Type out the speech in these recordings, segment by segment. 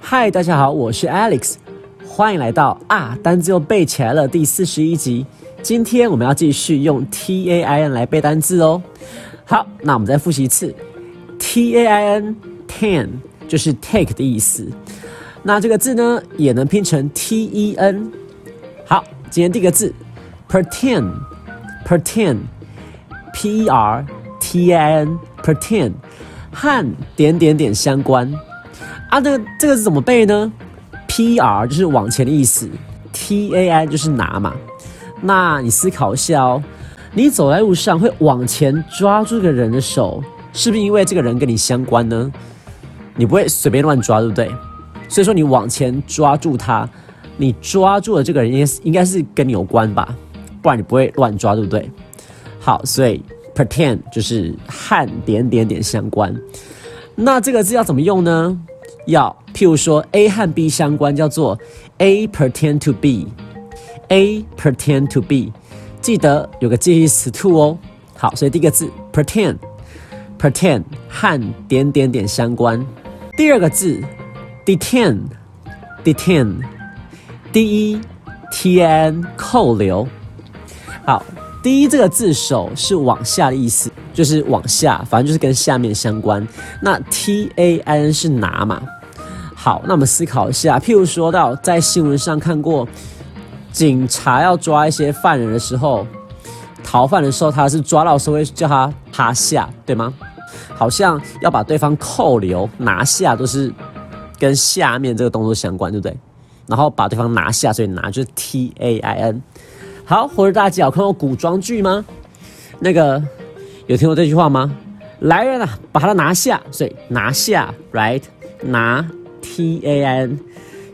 嗨，大家好，我是 Alex，欢迎来到啊单字又背起来了第四十一集。今天我们要继续用 T A I N 来背单字哦。好，那我们再复习一次，T A I N tan 就是 take 的意思。那这个字呢，也能拼成 T E N。今天第一个字 pretend，pretend，P E R T A N pretend 和点点点相关。啊，这个这个是怎么背呢？P R 就是往前的意思，T A I 就是拿嘛。那你思考一下哦，你走在路上会往前抓住这个人的手，是不是因为这个人跟你相关呢？你不会随便乱抓，对不对？所以说你往前抓住他，你抓住了这个人应该应该是跟你有关吧，不然你不会乱抓，对不对？好，所以 pretend 就是和点点点相关。那这个字要怎么用呢？要，譬如说 A 和 B 相关，叫做 A pretend to be，A pretend to be，记得有个介词 to 哦。好，所以第一个字 pretend，pretend 和点点点相关。第二个字 detain，detain E T N 扣留。好，第一这个字首是往下的意思，就是往下，反正就是跟下面相关。那 T A N 是拿嘛？好，那我们思考一下，譬如说到在新闻上看过，警察要抓一些犯人的时候，逃犯的时候，他是抓到时候会叫他趴下，对吗？好像要把对方扣留、拿下，都是跟下面这个动作相关，对不对？然后把对方拿下，所以拿就是 T A I N。好，或者大家有看过古装剧吗？那个有听过这句话吗？来人啊，把他拿下，所以拿下，right？拿。t a i n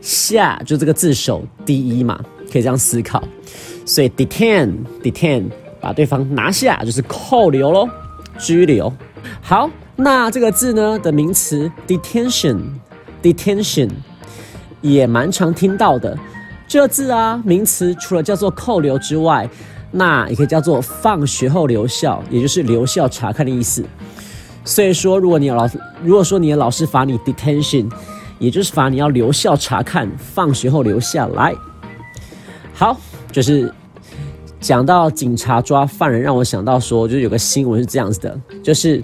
下就这个字首第一嘛，可以这样思考。所以 detain detain 把对方拿下就是扣留喽，拘留。好，那这个字呢的名词 detention detention 也蛮常听到的。这字啊，名词除了叫做扣留之外，那也可以叫做放学后留校，也就是留校查看的意思。所以说，如果你老如果说你的老师罚你 detention。也就是罚你要留校查看，放学后留下来。好，就是讲到警察抓犯人，让我想到说，就是有个新闻是这样子的，就是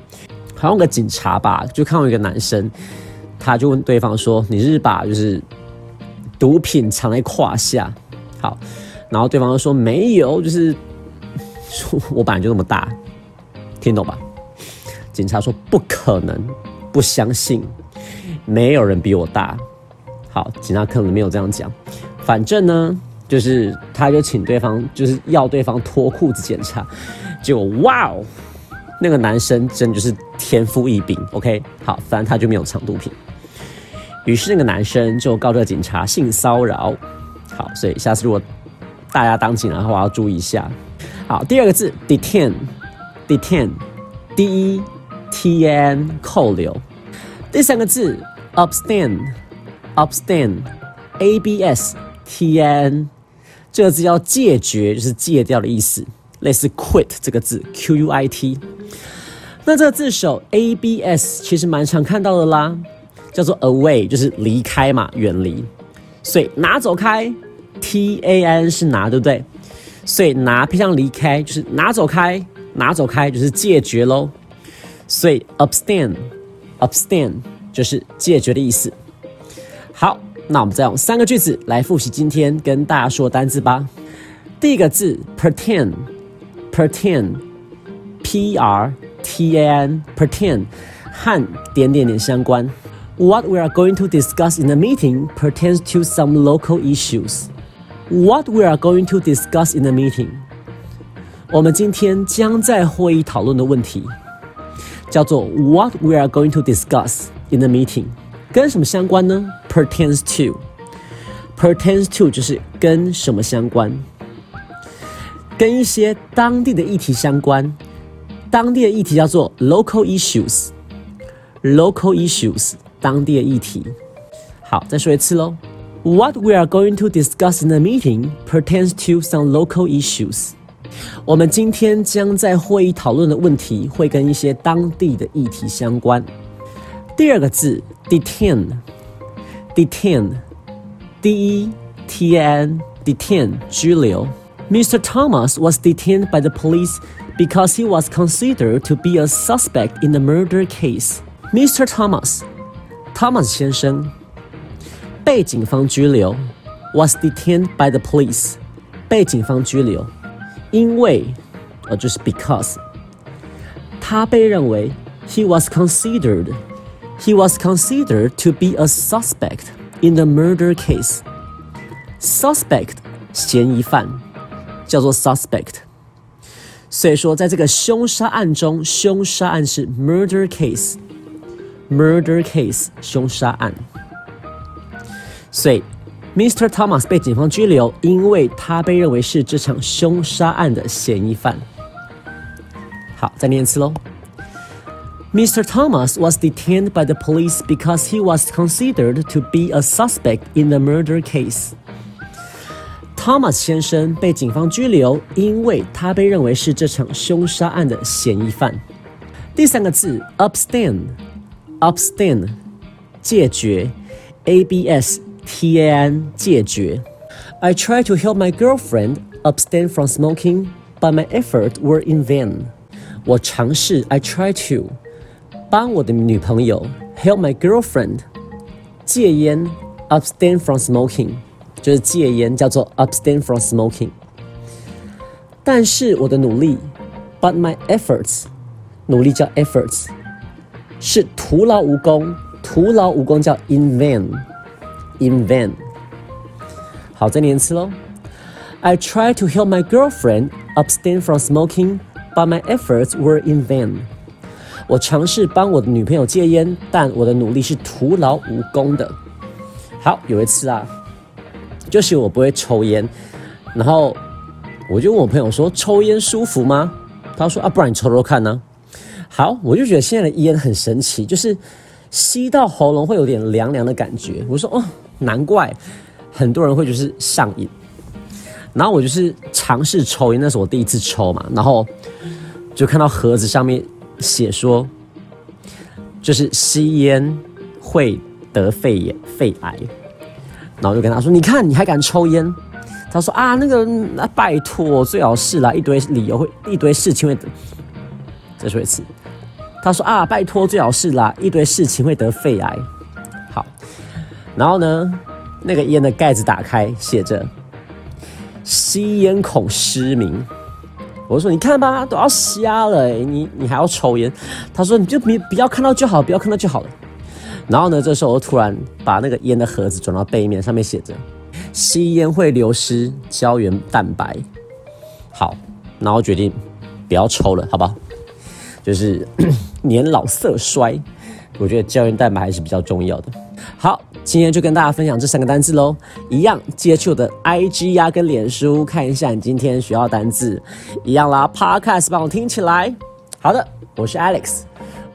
好像个警察吧，就看到一个男生，他就问对方说：“你是把就是毒品藏在胯下？”好，然后对方就说：“没有，就是我本来就那么大，听懂吧？”警察说：“不可能，不相信。”没有人比我大，好，警察可能没有这样讲，反正呢，就是他就请对方，就是要对方脱裤子检查，结果哇哦，那个男生真就是天赋异禀，OK，好，反正他就没有藏毒品，于是那个男生就告这警察性骚扰，好，所以下次如果大家当警察的话，要注意一下。好，第二个字 detain，detain，D E T N 扣留，第三个字。Abstain，abstain，A B S T N，这个字叫戒绝，就是戒掉的意思，类似 quit 这个字 Q U I T。那这个字首 A B S 其实蛮常看到的啦，叫做 away，就是离开嘛，远离。所以拿走开，T A N 是拿，对不对？所以拿偏向离开，就是拿走开，拿走开就是戒绝喽。所以 abstain，abstain。就是戒绝的意思。好，那我们再用三个句子来复习今天跟大家说的单字吧。第一个字 pretend，pretend，P R T A N，pretend 和点点点相关。What we are going to discuss in the meeting pertains to some local issues. What we are going to discuss in the meeting，我们今天将在会议讨论的问题叫做 What we are going to discuss。In the meeting，跟什么相关呢？Pertains to，pertains to 就是跟什么相关？跟一些当地的议题相关。当地的议题叫做 local issues，local issues， 当地的议题。好，再说一次喽。 What we are going to discuss in the meeting pertains to some local issues. 我们今天将在会议讨论的问题会跟一些当地的议题相关。第二个字 detain，detain，d e t a n detain 拘留。Mr. Thomas was detained by the police because he was considered to be a suspect in the murder case. Mr. Thomas，Thomas 先生被警方拘留，was detained by the police，被警方拘留，因为，呃，就是 because，他被认为，he was considered，he was considered to be a suspect in the murder case。suspect 嫌疑犯叫做 suspect，所以说在这个凶杀案中，凶杀案是 murder Murder case 凶杀案。所以，Mr. Thomas 被警方拘留，因为他被认为是这场凶杀案的嫌疑犯。好，再念一次喽。Mr. Thomas was detained by the police because he was considered to be a suspect in the murder case. Thomas 先生被警方拘留，因为他被认为是这场凶杀案的嫌疑犯。第三个字 upstand ，abstain，abstain，戒绝，abs。T A N 戒绝。I tried to help my girlfriend abstain from smoking, but my efforts were in vain. 我尝试 I try to 帮我的女朋友 help my girlfriend 戒烟 abstain from smoking 就是戒烟叫做 abstain from smoking。但是我的努力，but my efforts 努力叫 efforts 是徒劳无功，徒劳无功叫 in vain。in vain。好，再念一次喽。I tried to help my girlfriend abstain from smoking, but my efforts were in vain。我尝试帮我的女朋友戒烟，但我的努力是徒劳无功的。好，有一次啊，就是我不会抽烟，然后我就问我朋友说：“抽烟舒服吗？”他说：“啊，不然你抽抽看呢。”好，我就觉得现在的烟很神奇，就是吸到喉咙会有点凉凉的感觉。我说：“哦。”难怪很多人会就是上瘾，然后我就是尝试抽烟，那是我第一次抽嘛，然后就看到盒子上面写说，就是吸烟会得肺炎、肺癌，然后就跟他说：“你看你还敢抽烟？”他说：“啊，那个那拜托，最好是啦，一堆理由会一堆事情会。”再说一次，他说：“啊，拜托，最好是啦，一堆事情会得肺癌。”好然后呢，那个烟的盖子打开，写着“吸烟恐失明”。我说：“你看吧，都要瞎了，你你还要抽烟？”他说：“你就别不要看到就好，不要看到就好了。”然后呢，这时候我突然把那个烟的盒子转到背面，上面写着“吸烟会流失胶原蛋白”。好，然后决定不要抽了，好不好？就是 年老色衰，我觉得胶原蛋白还是比较重要的。好。今天就跟大家分享这三个单字喽，一样接触的 IG 呀跟脸书看一下你今天学到单字，一样啦，Podcast 帮我听起来。好的，我是 Alex，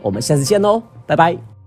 我们下次见喽，拜拜。